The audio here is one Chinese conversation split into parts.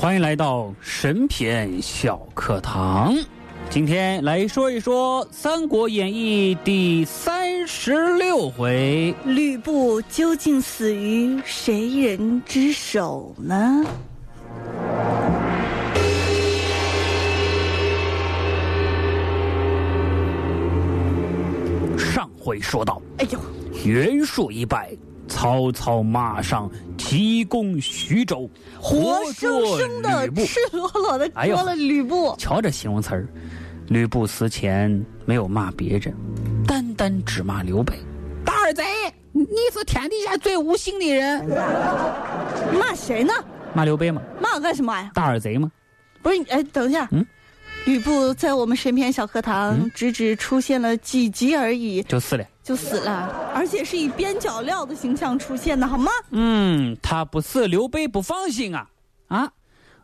欢迎来到神篇小课堂，今天来说一说《三国演义》第三十六回，吕布究竟死于谁人之手呢？上回说到，哎呦，袁术一败。曹操马上提攻徐州，活生生的、赤裸裸的捉了吕布。瞧这形容词儿，吕布死前没有骂别人，单单只骂刘备。大耳贼，你是天底下最无心的人。骂谁呢？骂刘备吗？骂我干什么呀？大耳贼吗？不是，哎，等一下。嗯。吕布在我们身边小课堂只只出现了几集而已，就死了，就死了，而且是以边角料的形象出现的，好吗？嗯，他不死，刘备不放心啊啊！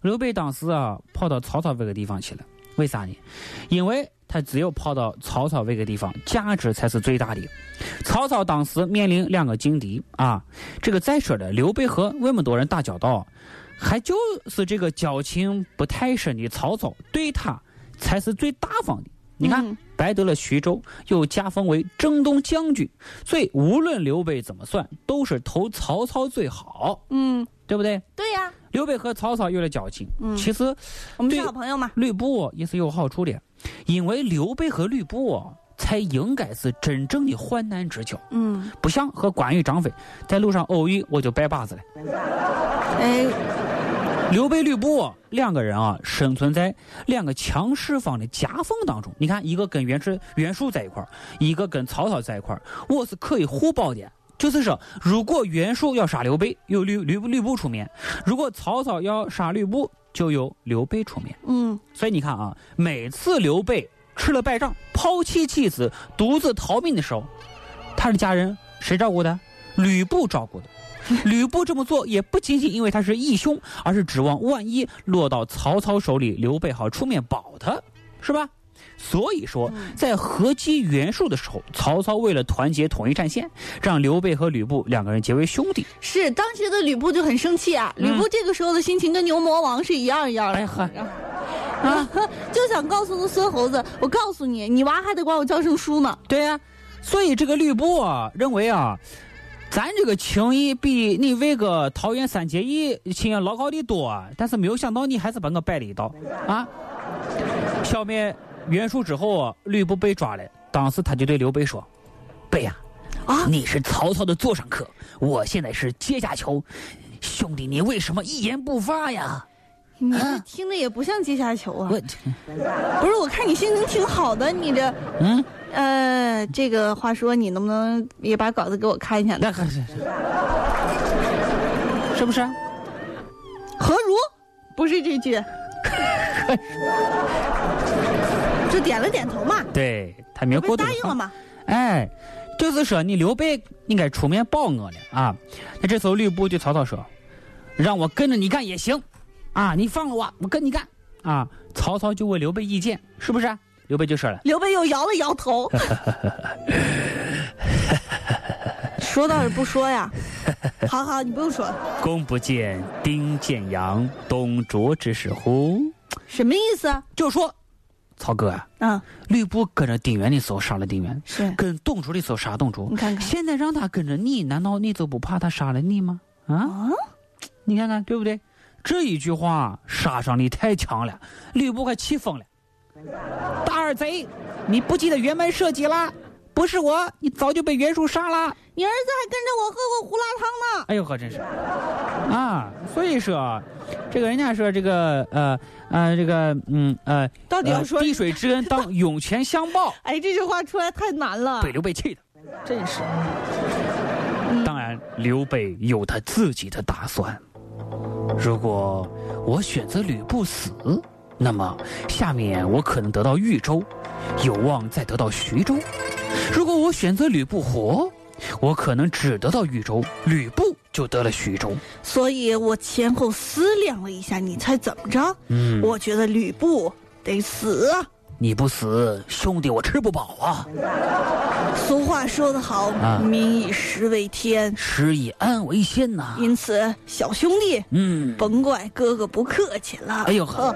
刘备当时啊跑到曹操这个地方去了，为啥呢？因为他只有跑到曹操这个地方，价值才是最大的。曹操当时面临两个劲敌啊，这个再说了，刘备和那么多人打交道，还就是这个交情不太深的曹操对他。才是最大方的。你看，白得了徐州，又加封为征东将军，所以无论刘备怎么算，都是投曹操最好。嗯，对不对？对呀。刘备和曹操有了交情，其实我们是好朋友嘛。吕布也是有好处的，因为刘备和吕布才应该是真正的患难之交。嗯，不像和关羽、张飞在路上偶遇，我就拜把子了。哎。刘备、吕布两个人啊，生存在两个强势方的夹缝当中。你看，一个跟袁术、袁术在一块儿，一个跟曹操在一块儿，我是可以互保的。就是说，如果袁术要杀刘备，由吕吕吕布出面；如果曹操要杀吕布，就由刘备出面。嗯，所以你看啊，每次刘备吃了败仗，抛弃妻子，独自逃命的时候，他的家人谁照顾的？吕布照顾的。吕布这么做也不仅仅因为他是义兄，而是指望万一落到曹操手里，刘备好出面保他，是吧？所以说，在合击袁术的时候，曹操为了团结统一战线，让刘备和吕布两个人结为兄弟。是当时的吕布就很生气啊！吕布这个时候的心情跟牛魔王是一样一样的。哎呵，啊，就想告诉孙猴子，我告诉你，你娃还得管我叫声叔呢。对呀，所以这个吕布啊，认为啊。咱这个情谊比你为个桃园三结义情谊牢靠的多，但是没有想到你还是把我摆了一道啊！消灭袁术之后，吕布被抓了，当时他就对刘备说：“备呀，啊，你是曹操的座上客，我现在是阶下囚，兄弟你为什么一言不发呀？”你这听着也不像阶下囚啊！我不是，我看你心情挺好的，你这嗯。呃，这个话说，你能不能也把稿子给我看一下？那可是，是不是？何如？不是这句，就点了点头嘛。对他没有过答应了吗？哎，就是说你刘备应该出面保我了啊。那这时候吕布对曹操说：“让我跟着你干也行，啊，你放了我，我跟你干。”啊，曹操就问刘备意见，是不是？刘备就说了，刘备又摇了摇头，说倒是不说呀。好好，你不用说。公不见丁建阳、董卓之事乎？什么意思？就说曹哥啊，嗯，吕布跟着丁原的时候杀了丁原，是跟董卓的时候杀董卓。你看看，现在让他跟着你，难道你就不怕他杀了你吗？啊，你看看对不对？这一句话杀伤力太强了，吕布快气疯了。大耳贼，你不记得辕门射戟了？不是我，你早就被袁术杀了。你儿子还跟着我喝过胡辣汤呢。哎呦呵，真是啊！所以说，这个人家说这个呃呃这个嗯呃，到底要说滴水之恩当涌泉相报。哎，这句话出来太难了，被刘备气的，真是。当然，刘备有他自己的打算。如果我选择吕布死。那么，下面我可能得到豫州，有望再得到徐州。如果我选择吕布活，我可能只得到豫州，吕布就得了徐州。所以我前后思量了一下，你猜怎么着？嗯，我觉得吕布得死。你不死，兄弟我吃不饱啊！俗话说得好，民以食为天，食以安为先呐。因此，小兄弟，嗯，甭怪哥哥不客气了。哎呦呵！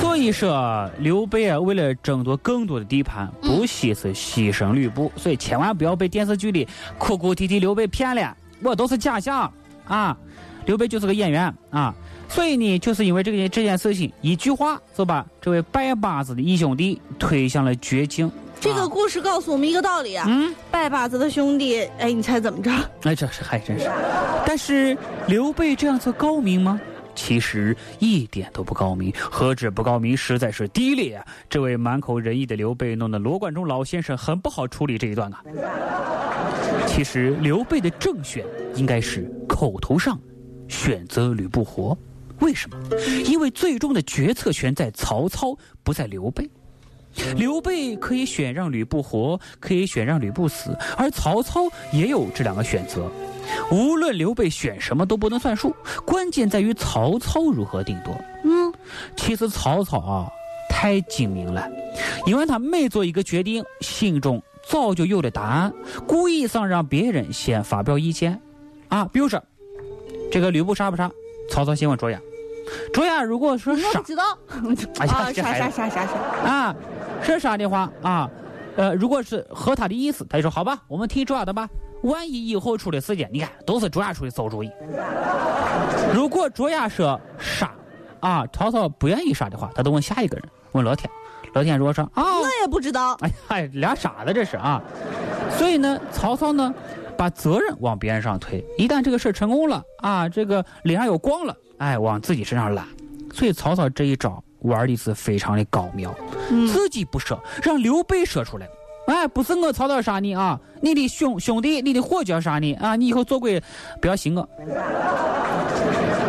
所以说，刘备啊，为了争夺更多的地盘，不惜是牺牲吕布。所以，千万不要被电视剧里哭哭啼啼刘备骗了，我都是假象啊！刘备就是个演员啊！所以呢，就是因为这个这件事情，一句话就把这位拜把子的义兄弟推向了绝境。这个故事告诉我们一个道理啊，嗯，拜把子的兄弟，哎，你猜怎么着？哎，这是还真是。但是刘备这样做高明吗？其实一点都不高明，何止不高明，实在是低劣啊！这位满口仁义的刘备，弄得罗贯中老先生很不好处理这一段啊。其实刘备的正选应该是口头上选择吕布活。为什么？因为最终的决策权在曹操，不在刘备。刘备可以选让吕布活，可以选让吕布死，而曹操也有这两个选择。无论刘备选什么都不能算数，关键在于曹操如何定夺。嗯，其实曹操啊太精明了，因为他每做一个决定，心中早就有了答案，故意想让别人先发表意见。啊，比如说这个吕布杀不杀？曹操先问卓雅：“卓雅，如果说杀，知道？哎呀，杀杀杀杀杀啊！是杀的话啊，呃，如果是合他的意思，他就说好吧，我们听卓雅的吧。万一以后出了事件，你看都是卓雅出的馊主意。如果卓雅说傻，啊，曹操不愿意杀的话，他都问下一个人，问老天。老天如果说啊，那也不知道。哎嗨，俩傻子这是啊。所以呢，曹操呢？”把责任往别人上推，一旦这个事成功了啊，这个脸上有光了，哎，往自己身上揽。所以曹操这一招玩的是非常的高妙，自己不说，让刘备说出来。哎，不是我曹操杀你啊，你的兄兄弟，你的伙计要杀你啊，你以后做鬼不要信我。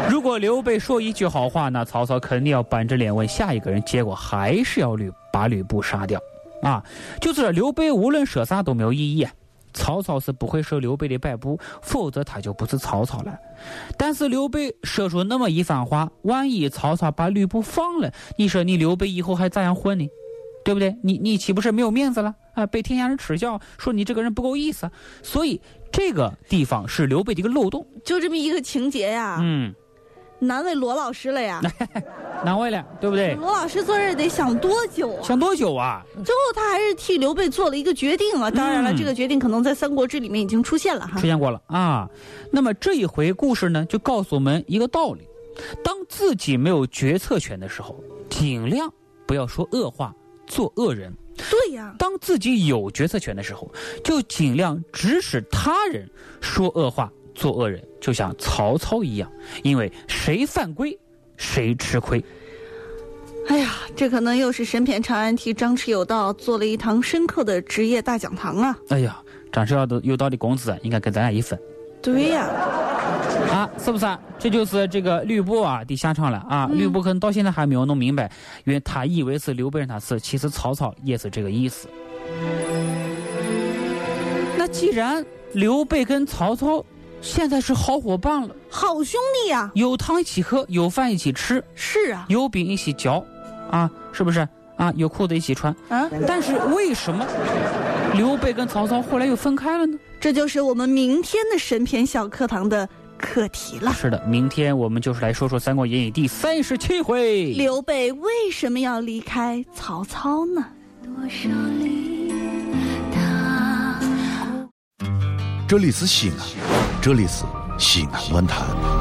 如果刘备说一句好话，那曹操肯定要板着脸问下一个人，结果还是要吕把吕布杀掉啊。就是刘备无论说啥都没有意义。曹操是不会受刘备的摆布，否则他就不是曹操了。但是刘备说出那么一番话，万一曹操把吕布放了，你说你刘备以后还咋样混呢？对不对？你你岂不是没有面子了啊？被天下人耻笑，说你这个人不够意思。所以这个地方是刘备的一个漏洞，就这么一个情节呀。嗯。难为罗老师了呀，难为了，对不对？罗老师做这得想多久啊？想多久啊？最后他还是替刘备做了一个决定啊！当然了，这个决定可能在《三国志》里面已经出现了哈。出现过了啊。那么这一回故事呢，就告诉我们一个道理：当自己没有决策权的时候，尽量不要说恶话，做恶人。对呀。当自己有决策权的时候，就尽量指使他人说恶话。做恶人就像曹操一样，因为谁犯规，谁吃亏。哎呀，这可能又是神片长安替张弛有道做了一堂深刻的职业大讲堂啊！哎呀，张弛有道有道的工资应该给咱俩一分。对呀，啊，是不是？这就是这个吕布啊的下场了啊！吕布可能到现在还没有弄明白，因为他以为是刘备让他死，其实曹操也是这个意思。那既然刘备跟曹操。现在是好伙伴了，好兄弟呀！有汤一起喝，有饭一起吃，是啊，有饼一起嚼，啊，是不是啊？有裤子一起穿，啊。但是为什么刘备跟曹操后来又分开了呢？这就是我们明天的神篇小课堂的课题了。是的，明天我们就是来说说《三国演义》第三十七回，刘备为什么要离开曹操呢？多少里这里是西安，这里是西安论坛。